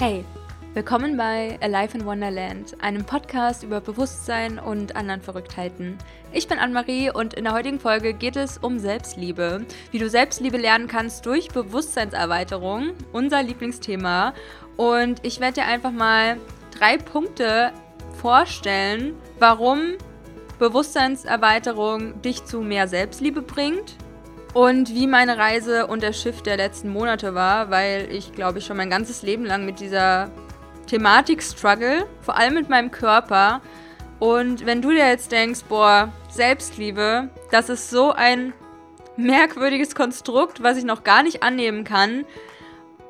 Hey, willkommen bei Alive in Wonderland, einem Podcast über Bewusstsein und anderen Verrücktheiten. Ich bin Anne-Marie und in der heutigen Folge geht es um Selbstliebe. Wie du Selbstliebe lernen kannst durch Bewusstseinserweiterung, unser Lieblingsthema. Und ich werde dir einfach mal drei Punkte vorstellen, warum Bewusstseinserweiterung dich zu mehr Selbstliebe bringt und wie meine Reise und der Shift der letzten Monate war, weil ich glaube ich schon mein ganzes Leben lang mit dieser Thematik struggle, vor allem mit meinem Körper. Und wenn du dir jetzt denkst, boah, Selbstliebe, das ist so ein merkwürdiges Konstrukt, was ich noch gar nicht annehmen kann.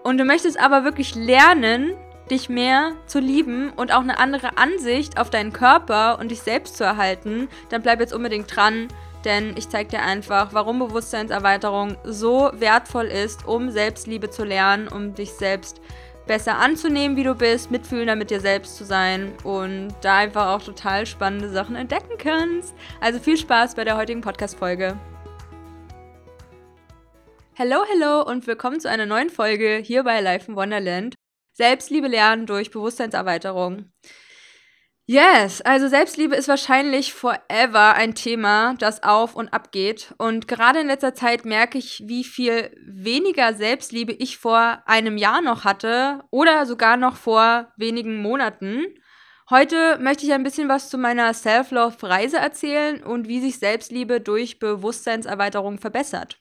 Und du möchtest aber wirklich lernen, dich mehr zu lieben und auch eine andere Ansicht auf deinen Körper und dich selbst zu erhalten, dann bleib jetzt unbedingt dran denn ich zeige dir einfach, warum Bewusstseinserweiterung so wertvoll ist, um Selbstliebe zu lernen, um dich selbst besser anzunehmen, wie du bist, mitfühlender mit dir selbst zu sein und da einfach auch total spannende Sachen entdecken kannst. Also viel Spaß bei der heutigen Podcast-Folge. Hallo, hallo und willkommen zu einer neuen Folge hier bei Life in Wonderland. Selbstliebe lernen durch Bewusstseinserweiterung. Yes, also Selbstliebe ist wahrscheinlich forever ein Thema, das auf und ab geht. Und gerade in letzter Zeit merke ich, wie viel weniger Selbstliebe ich vor einem Jahr noch hatte oder sogar noch vor wenigen Monaten. Heute möchte ich ein bisschen was zu meiner Self-Love-Reise erzählen und wie sich Selbstliebe durch Bewusstseinserweiterung verbessert.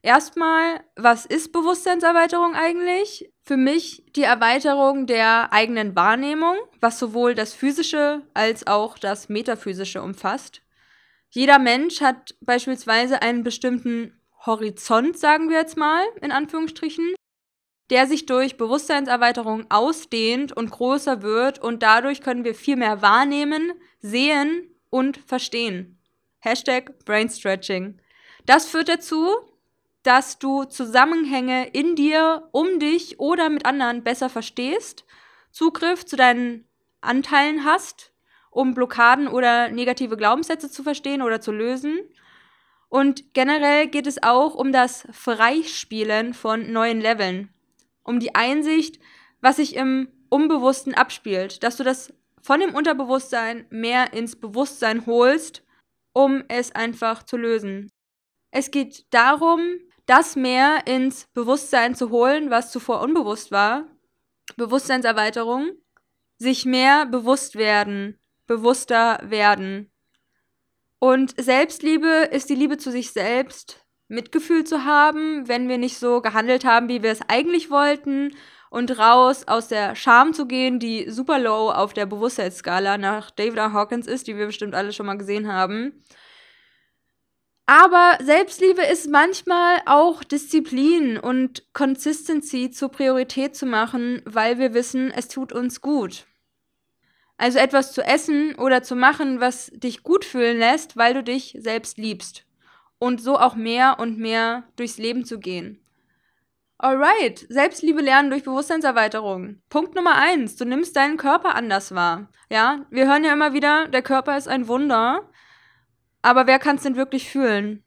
Erstmal, was ist Bewusstseinserweiterung eigentlich? Für mich die Erweiterung der eigenen Wahrnehmung, was sowohl das Physische als auch das Metaphysische umfasst. Jeder Mensch hat beispielsweise einen bestimmten Horizont, sagen wir jetzt mal, in Anführungsstrichen, der sich durch Bewusstseinserweiterung ausdehnt und größer wird und dadurch können wir viel mehr wahrnehmen, sehen und verstehen. Hashtag Brainstretching. Das führt dazu, dass du Zusammenhänge in dir, um dich oder mit anderen besser verstehst, Zugriff zu deinen Anteilen hast, um Blockaden oder negative Glaubenssätze zu verstehen oder zu lösen. Und generell geht es auch um das Freispielen von neuen Leveln, um die Einsicht, was sich im Unbewussten abspielt, dass du das von dem Unterbewusstsein mehr ins Bewusstsein holst, um es einfach zu lösen. Es geht darum, das mehr ins Bewusstsein zu holen, was zuvor unbewusst war. Bewusstseinserweiterung. Sich mehr bewusst werden, bewusster werden. Und Selbstliebe ist die Liebe zu sich selbst, Mitgefühl zu haben, wenn wir nicht so gehandelt haben, wie wir es eigentlich wollten, und raus aus der Scham zu gehen, die super low auf der Bewusstseinsskala nach David R. Hawkins ist, die wir bestimmt alle schon mal gesehen haben. Aber Selbstliebe ist manchmal auch Disziplin und Consistency zur Priorität zu machen, weil wir wissen, es tut uns gut. Also etwas zu essen oder zu machen, was dich gut fühlen lässt, weil du dich selbst liebst. Und so auch mehr und mehr durchs Leben zu gehen. Alright, Selbstliebe lernen durch Bewusstseinserweiterung. Punkt Nummer eins, du nimmst deinen Körper anders wahr. Ja, wir hören ja immer wieder, der Körper ist ein Wunder. Aber wer kann es denn wirklich fühlen?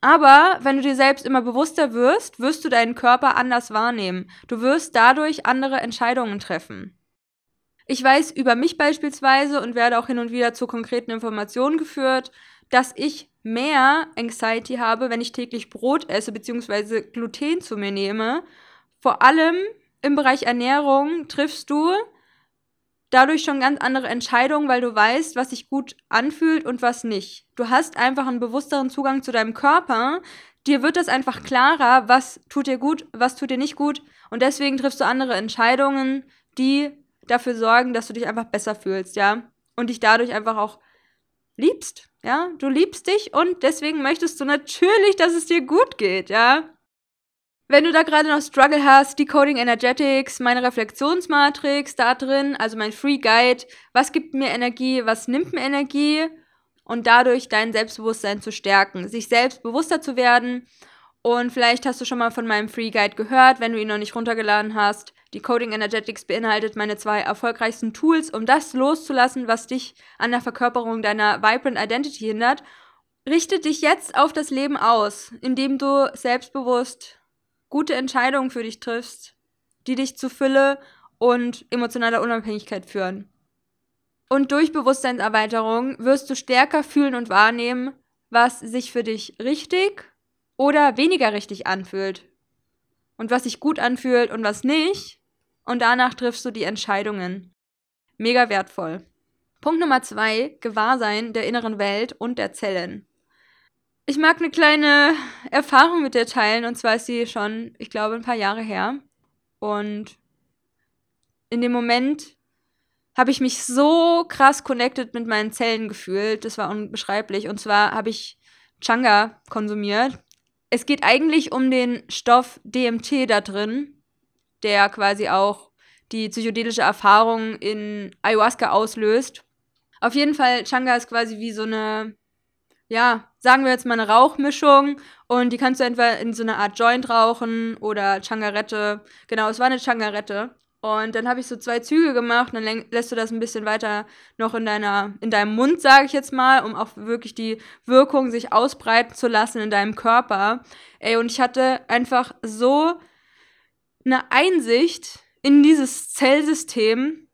Aber wenn du dir selbst immer bewusster wirst, wirst du deinen Körper anders wahrnehmen. Du wirst dadurch andere Entscheidungen treffen. Ich weiß über mich beispielsweise und werde auch hin und wieder zu konkreten Informationen geführt, dass ich mehr Anxiety habe, wenn ich täglich Brot esse bzw. Gluten zu mir nehme. Vor allem im Bereich Ernährung triffst du dadurch schon ganz andere Entscheidungen, weil du weißt, was sich gut anfühlt und was nicht. Du hast einfach einen bewussteren Zugang zu deinem Körper. Dir wird das einfach klarer, was tut dir gut, was tut dir nicht gut. Und deswegen triffst du andere Entscheidungen, die dafür sorgen, dass du dich einfach besser fühlst, ja. Und dich dadurch einfach auch liebst, ja. Du liebst dich und deswegen möchtest du natürlich, dass es dir gut geht, ja. Wenn du da gerade noch Struggle hast, Decoding Energetics, meine Reflexionsmatrix da drin, also mein Free Guide, was gibt mir Energie, was nimmt mir Energie und dadurch dein Selbstbewusstsein zu stärken, sich selbst bewusster zu werden. Und vielleicht hast du schon mal von meinem Free Guide gehört, wenn du ihn noch nicht runtergeladen hast. Decoding Energetics beinhaltet meine zwei erfolgreichsten Tools, um das loszulassen, was dich an der Verkörperung deiner Vibrant Identity hindert. Richte dich jetzt auf das Leben aus, indem du selbstbewusst gute Entscheidungen für dich triffst, die dich zu Fülle und emotionaler Unabhängigkeit führen. Und durch Bewusstseinserweiterung wirst du stärker fühlen und wahrnehmen, was sich für dich richtig oder weniger richtig anfühlt. Und was sich gut anfühlt und was nicht. Und danach triffst du die Entscheidungen. Mega wertvoll. Punkt Nummer zwei, Gewahrsein der inneren Welt und der Zellen. Ich mag eine kleine Erfahrung mit dir teilen, und zwar ist sie schon, ich glaube, ein paar Jahre her. Und in dem Moment habe ich mich so krass connected mit meinen Zellen gefühlt. Das war unbeschreiblich. Und zwar habe ich Changa konsumiert. Es geht eigentlich um den Stoff DMT da drin, der quasi auch die psychedelische Erfahrung in Ayahuasca auslöst. Auf jeden Fall, Changa ist quasi wie so eine, ja, sagen wir jetzt mal eine Rauchmischung und die kannst du entweder in so einer Art Joint rauchen oder Changarette. Genau, es war eine Changarette. Und dann habe ich so zwei Züge gemacht und dann lässt du das ein bisschen weiter noch in deiner, in deinem Mund, sage ich jetzt mal, um auch wirklich die Wirkung sich ausbreiten zu lassen in deinem Körper. Ey, und ich hatte einfach so eine Einsicht in dieses Zellsystem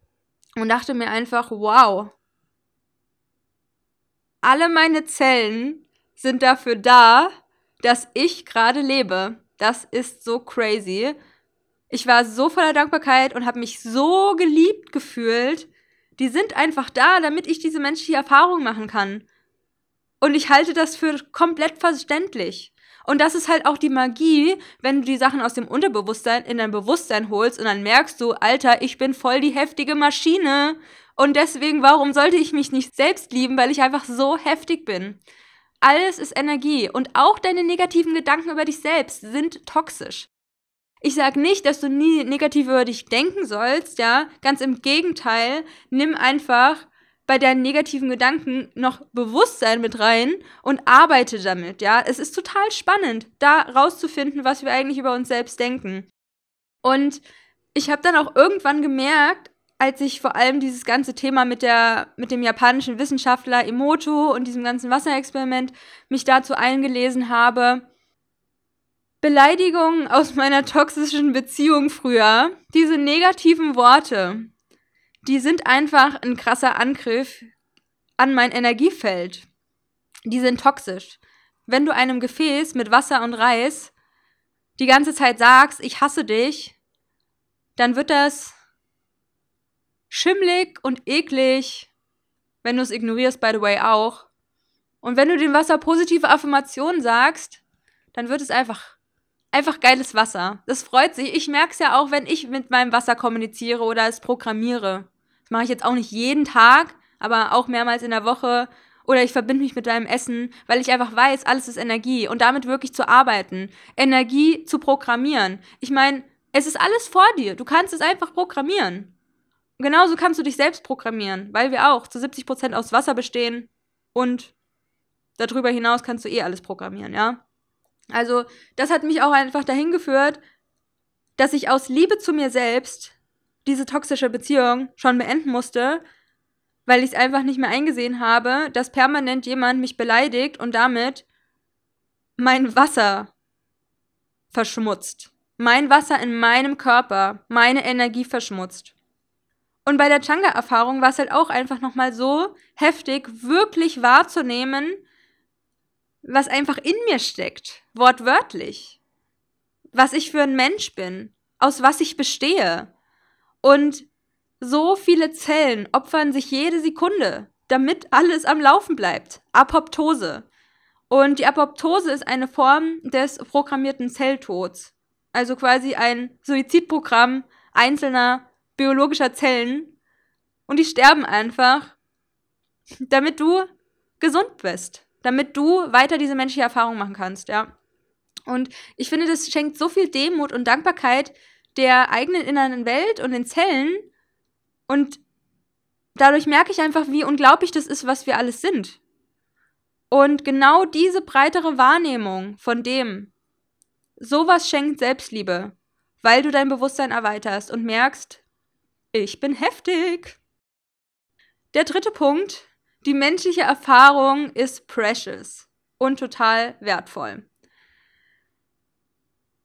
und dachte mir einfach, wow, alle meine Zellen sind dafür da, dass ich gerade lebe. Das ist so crazy. Ich war so voller Dankbarkeit und habe mich so geliebt gefühlt. Die sind einfach da, damit ich diese menschliche Erfahrung machen kann. Und ich halte das für komplett verständlich. Und das ist halt auch die Magie, wenn du die Sachen aus dem Unterbewusstsein in dein Bewusstsein holst und dann merkst du, Alter, ich bin voll die heftige Maschine. Und deswegen, warum sollte ich mich nicht selbst lieben, weil ich einfach so heftig bin? Alles ist Energie und auch deine negativen Gedanken über dich selbst sind toxisch. Ich sage nicht, dass du nie negativ über dich denken sollst, ja. Ganz im Gegenteil, nimm einfach bei deinen negativen Gedanken noch Bewusstsein mit rein und arbeite damit, ja. Es ist total spannend, da rauszufinden, was wir eigentlich über uns selbst denken. Und ich habe dann auch irgendwann gemerkt, als ich vor allem dieses ganze Thema mit der mit dem japanischen Wissenschaftler Emoto und diesem ganzen Wasserexperiment mich dazu eingelesen habe, Beleidigungen aus meiner toxischen Beziehung früher, diese negativen Worte, die sind einfach ein krasser Angriff an mein Energiefeld. Die sind toxisch. Wenn du einem Gefäß mit Wasser und Reis die ganze Zeit sagst, ich hasse dich, dann wird das schimmlig und eklig, wenn du es ignorierst, by the way, auch. Und wenn du dem Wasser positive Affirmationen sagst, dann wird es einfach einfach geiles Wasser. Das freut sich. Ich merke es ja auch, wenn ich mit meinem Wasser kommuniziere oder es programmiere. Das mache ich jetzt auch nicht jeden Tag, aber auch mehrmals in der Woche. Oder ich verbinde mich mit deinem Essen, weil ich einfach weiß, alles ist Energie. Und damit wirklich zu arbeiten. Energie zu programmieren. Ich meine, es ist alles vor dir. Du kannst es einfach programmieren. Genauso kannst du dich selbst programmieren, weil wir auch zu 70% aus Wasser bestehen und darüber hinaus kannst du eh alles programmieren, ja? Also, das hat mich auch einfach dahin geführt, dass ich aus Liebe zu mir selbst diese toxische Beziehung schon beenden musste, weil ich es einfach nicht mehr eingesehen habe, dass permanent jemand mich beleidigt und damit mein Wasser verschmutzt. Mein Wasser in meinem Körper, meine Energie verschmutzt. Und bei der Changa-Erfahrung war es halt auch einfach nochmal so heftig, wirklich wahrzunehmen, was einfach in mir steckt, wortwörtlich. Was ich für ein Mensch bin, aus was ich bestehe. Und so viele Zellen opfern sich jede Sekunde, damit alles am Laufen bleibt. Apoptose. Und die Apoptose ist eine Form des programmierten Zelltods. Also quasi ein Suizidprogramm einzelner biologischer Zellen. Und die sterben einfach, damit du gesund bist damit du weiter diese menschliche Erfahrung machen kannst, ja. Und ich finde, das schenkt so viel Demut und Dankbarkeit der eigenen inneren Welt und den Zellen. Und dadurch merke ich einfach, wie unglaublich das ist, was wir alles sind. Und genau diese breitere Wahrnehmung von dem, sowas schenkt Selbstliebe, weil du dein Bewusstsein erweiterst und merkst, ich bin heftig. Der dritte Punkt, die menschliche Erfahrung ist precious und total wertvoll.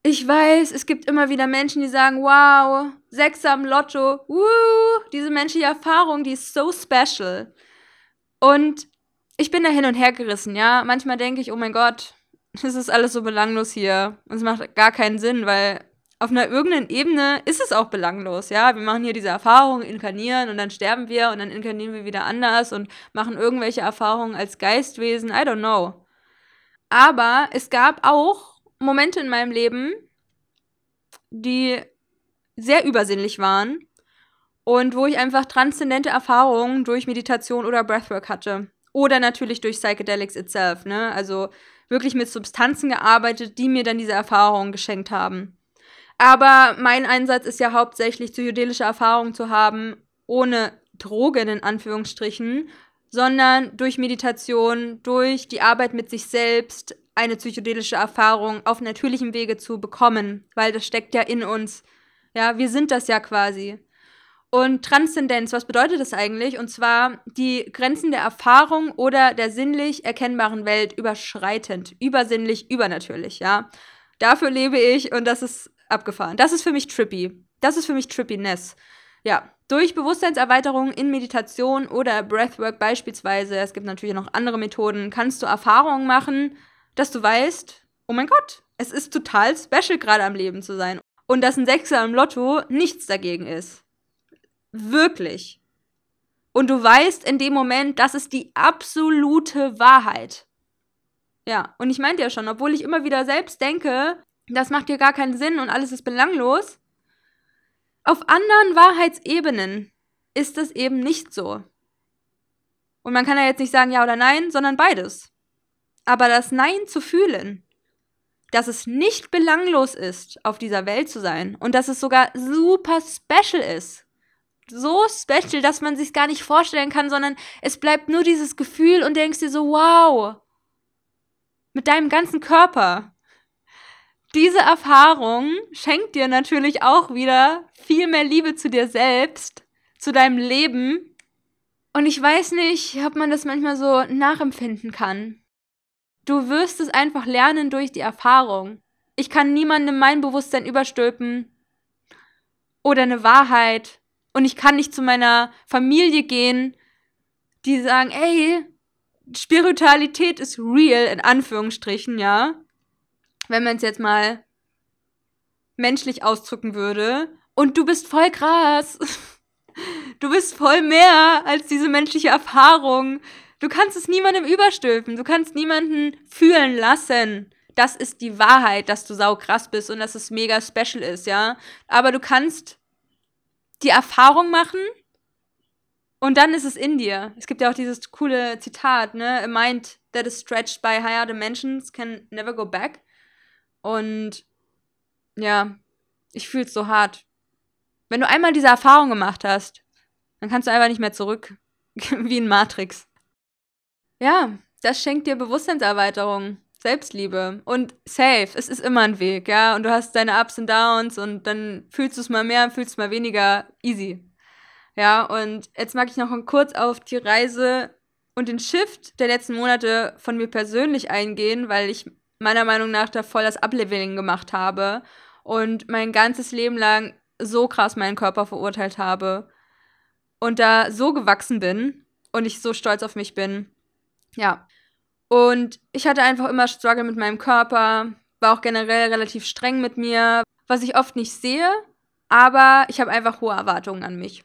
ich weiß, es gibt immer wieder Menschen, die sagen, wow, Sechser am Lotto, woo, diese menschliche Erfahrung, die ist so special. Und ich bin da hin und her gerissen, ja. Manchmal denke ich, oh mein Gott, es ist alles so belanglos hier. Und es macht gar keinen Sinn, weil auf einer irgendeinen Ebene ist es auch belanglos, ja. Wir machen hier diese Erfahrungen, inkarnieren und dann sterben wir und dann inkarnieren wir wieder anders und machen irgendwelche Erfahrungen als Geistwesen, I don't know. Aber es gab auch Momente in meinem Leben, die sehr übersinnlich waren und wo ich einfach transzendente Erfahrungen durch Meditation oder Breathwork hatte. Oder natürlich durch Psychedelics itself, ne? Also wirklich mit Substanzen gearbeitet, die mir dann diese Erfahrungen geschenkt haben. Aber mein Einsatz ist ja hauptsächlich psychedelische Erfahrungen zu haben, ohne Drogen in Anführungsstrichen, sondern durch Meditation, durch die Arbeit mit sich selbst eine psychedelische Erfahrung auf natürlichem Wege zu bekommen, weil das steckt ja in uns. Ja, wir sind das ja quasi. Und Transzendenz, was bedeutet das eigentlich? Und zwar die Grenzen der Erfahrung oder der sinnlich erkennbaren Welt überschreitend, übersinnlich, übernatürlich, ja. Dafür lebe ich und das ist abgefahren. Das ist für mich trippy. Das ist für mich Trippiness. Ja, durch Bewusstseinserweiterung in Meditation oder Breathwork beispielsweise, es gibt natürlich noch andere Methoden, kannst du Erfahrungen machen, dass du weißt, oh mein Gott, es ist total special gerade am Leben zu sein. Und dass ein Sechser im Lotto nichts dagegen ist. Wirklich. Und du weißt in dem Moment, das ist die absolute Wahrheit. Ja, und ich meinte ja schon, obwohl ich immer wieder selbst denke, das macht dir gar keinen Sinn und alles ist belanglos, auf anderen Wahrheitsebenen ist es eben nicht so. Und man kann ja jetzt nicht sagen ja oder nein, sondern beides. Aber das Nein zu fühlen, dass es nicht belanglos ist, auf dieser Welt zu sein und dass es sogar super special ist, so special, dass man sich gar nicht vorstellen kann, sondern es bleibt nur dieses Gefühl und denkst dir so, wow, mit deinem ganzen Körper. Diese Erfahrung schenkt dir natürlich auch wieder viel mehr Liebe zu dir selbst, zu deinem Leben. Und ich weiß nicht, ob man das manchmal so nachempfinden kann. Du wirst es einfach lernen durch die Erfahrung. Ich kann niemandem mein Bewusstsein überstülpen oder eine Wahrheit und ich kann nicht zu meiner Familie gehen, die sagen, ey, Spiritualität ist real, in Anführungsstrichen, ja. Wenn man es jetzt mal menschlich ausdrücken würde. Und du bist voll krass. Du bist voll mehr als diese menschliche Erfahrung. Du kannst es niemandem überstülpen. Du kannst niemanden fühlen lassen. Das ist die Wahrheit, dass du sau krass bist und dass es mega special ist, ja. Aber du kannst die Erfahrung machen und dann ist es in dir. Es gibt ja auch dieses coole Zitat, ne? A mind that is stretched by higher dimensions can never go back. Und ja, ich fühle es so hart. Wenn du einmal diese Erfahrung gemacht hast, dann kannst du einfach nicht mehr zurück. Wie in Matrix. Ja, das schenkt dir Bewusstseinserweiterung. Selbstliebe und safe. Es ist immer ein Weg, ja. Und du hast deine Ups und Downs und dann fühlst du es mal mehr, fühlst es mal weniger. Easy. Ja, und jetzt mag ich noch kurz auf die Reise und den Shift der letzten Monate von mir persönlich eingehen, weil ich meiner Meinung nach da voll das Upleveling gemacht habe und mein ganzes Leben lang so krass meinen Körper verurteilt habe und da so gewachsen bin und ich so stolz auf mich bin. Ja, und ich hatte einfach immer Struggle mit meinem Körper, war auch generell relativ streng mit mir, was ich oft nicht sehe, aber ich habe einfach hohe Erwartungen an mich.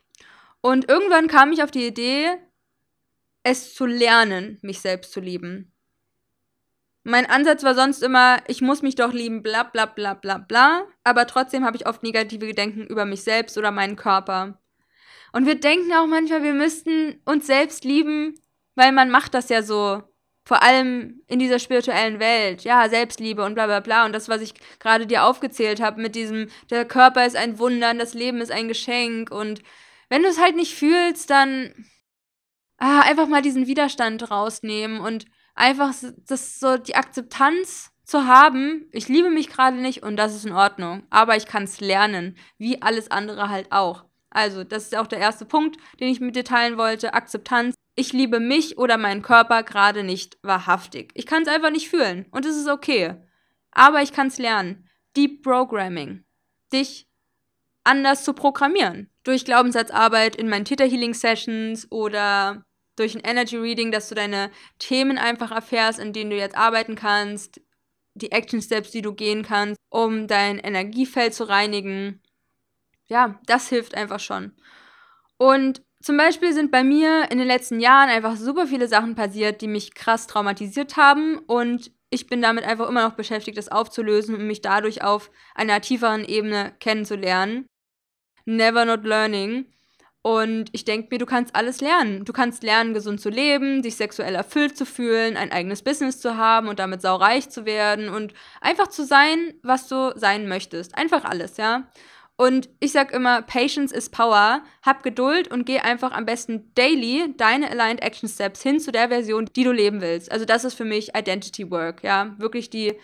Und irgendwann kam ich auf die Idee, es zu lernen, mich selbst zu lieben. Mein Ansatz war sonst immer, ich muss mich doch lieben, bla bla bla bla bla, aber trotzdem habe ich oft negative Gedanken über mich selbst oder meinen Körper. Und wir denken auch manchmal, wir müssten uns selbst lieben, weil man macht das ja so vor allem in dieser spirituellen Welt, ja, Selbstliebe und bla bla bla. Und das, was ich gerade dir aufgezählt habe, mit diesem, der Körper ist ein Wunder, das Leben ist ein Geschenk. Und wenn du es halt nicht fühlst, dann ah, einfach mal diesen Widerstand rausnehmen und einfach das so die Akzeptanz zu haben, ich liebe mich gerade nicht und das ist in Ordnung. Aber ich kann es lernen, wie alles andere halt auch. Also, das ist auch der erste Punkt, den ich mit dir teilen wollte. Akzeptanz ich liebe mich oder meinen Körper gerade nicht wahrhaftig. Ich kann es einfach nicht fühlen und es ist okay. Aber ich kann es lernen. Deep Programming. Dich anders zu programmieren. Durch Glaubenssatzarbeit in meinen Theta Healing Sessions oder durch ein Energy Reading, dass du deine Themen einfach erfährst, in denen du jetzt arbeiten kannst, die Action Steps, die du gehen kannst, um dein Energiefeld zu reinigen. Ja, das hilft einfach schon. Und zum Beispiel sind bei mir in den letzten Jahren einfach super viele Sachen passiert, die mich krass traumatisiert haben und ich bin damit einfach immer noch beschäftigt, das aufzulösen und mich dadurch auf einer tieferen Ebene kennenzulernen. Never not learning. Und ich denke mir, du kannst alles lernen. Du kannst lernen, gesund zu leben, dich sexuell erfüllt zu fühlen, ein eigenes Business zu haben und damit saureich zu werden und einfach zu sein, was du sein möchtest. Einfach alles, ja. Und ich sag immer, Patience is Power. Hab Geduld und geh einfach am besten daily deine Aligned Action Steps hin zu der Version, die du leben willst. Also das ist für mich Identity Work, ja. Wirklich die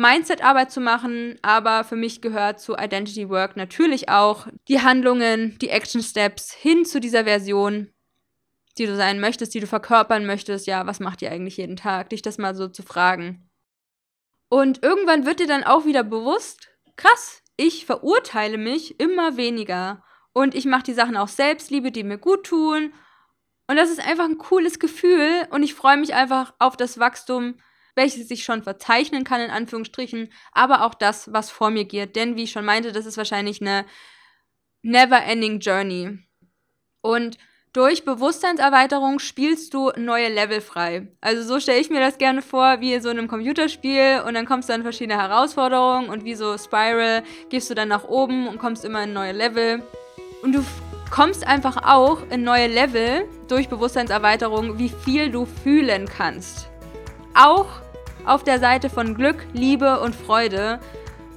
Mindset-Arbeit zu machen, aber für mich gehört zu Identity Work natürlich auch die Handlungen, die Action Steps hin zu dieser Version, die du sein möchtest, die du verkörpern möchtest. Ja, was macht ihr eigentlich jeden Tag? Dich das mal so zu fragen. Und irgendwann wird dir dann auch wieder bewusst, krass, ich verurteile mich immer weniger und ich mache die Sachen auch Selbstliebe, die mir gut tun. Und das ist einfach ein cooles Gefühl und ich freue mich einfach auf das Wachstum welches sich schon verzeichnen kann, in Anführungsstrichen, aber auch das, was vor mir geht. Denn wie ich schon meinte, das ist wahrscheinlich eine never-ending Journey. Und durch Bewusstseinserweiterung spielst du neue Level frei. Also so stelle ich mir das gerne vor, wie in so einem Computerspiel und dann kommst du an verschiedene Herausforderungen und wie so Spiral gehst du dann nach oben und kommst immer in neue Level. Und du kommst einfach auch in neue Level durch Bewusstseinserweiterung, wie viel du fühlen kannst. Auch auf der Seite von Glück, Liebe und Freude.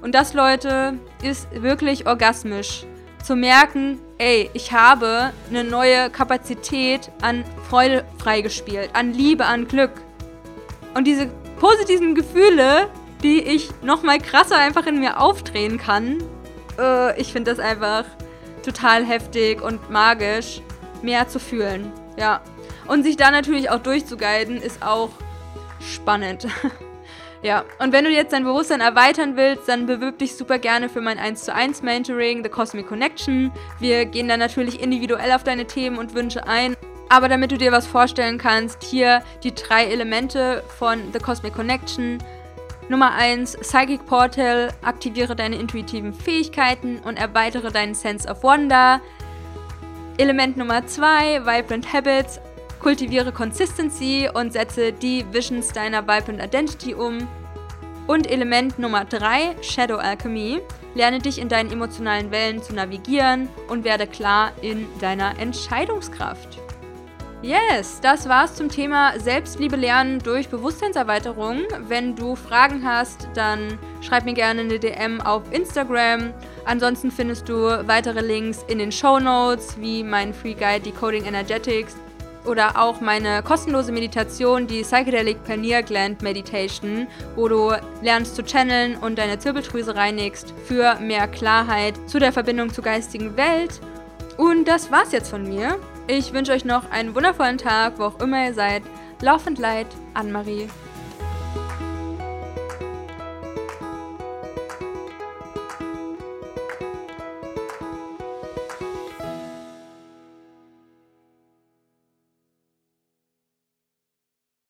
Und das, Leute, ist wirklich orgasmisch. Zu merken, ey, ich habe eine neue Kapazität an Freude freigespielt, an Liebe, an Glück. Und diese positiven Gefühle, die ich nochmal krasser einfach in mir aufdrehen kann, äh, ich finde das einfach total heftig und magisch, mehr zu fühlen. Ja. Und sich da natürlich auch durchzuguiden, ist auch spannend. ja, und wenn du jetzt dein Bewusstsein erweitern willst, dann bewirb dich super gerne für mein 1 zu 1 Mentoring, The Cosmic Connection. Wir gehen dann natürlich individuell auf deine Themen und Wünsche ein. Aber damit du dir was vorstellen kannst, hier die drei Elemente von The Cosmic Connection. Nummer 1, Psychic Portal, aktiviere deine intuitiven Fähigkeiten und erweitere deinen Sense of Wonder. Element Nummer 2, Vibrant Habits, Kultiviere Consistency und setze die Visions deiner Vibrant Identity um. Und Element Nummer 3, Shadow Alchemy. Lerne dich in deinen emotionalen Wellen zu navigieren und werde klar in deiner Entscheidungskraft. Yes, das war's zum Thema Selbstliebe lernen durch Bewusstseinserweiterung. Wenn du Fragen hast, dann schreib mir gerne eine DM auf Instagram. Ansonsten findest du weitere Links in den Show Notes, wie mein Free Guide Decoding Energetics oder auch meine kostenlose Meditation, die Psychedelic Pineal Gland Meditation, wo du lernst zu channeln und deine Zirbeldrüse reinigst für mehr Klarheit zu der Verbindung zur geistigen Welt. Und das war's jetzt von mir. Ich wünsche euch noch einen wundervollen Tag, wo auch immer ihr seid. Laufend Leid, Anne-Marie.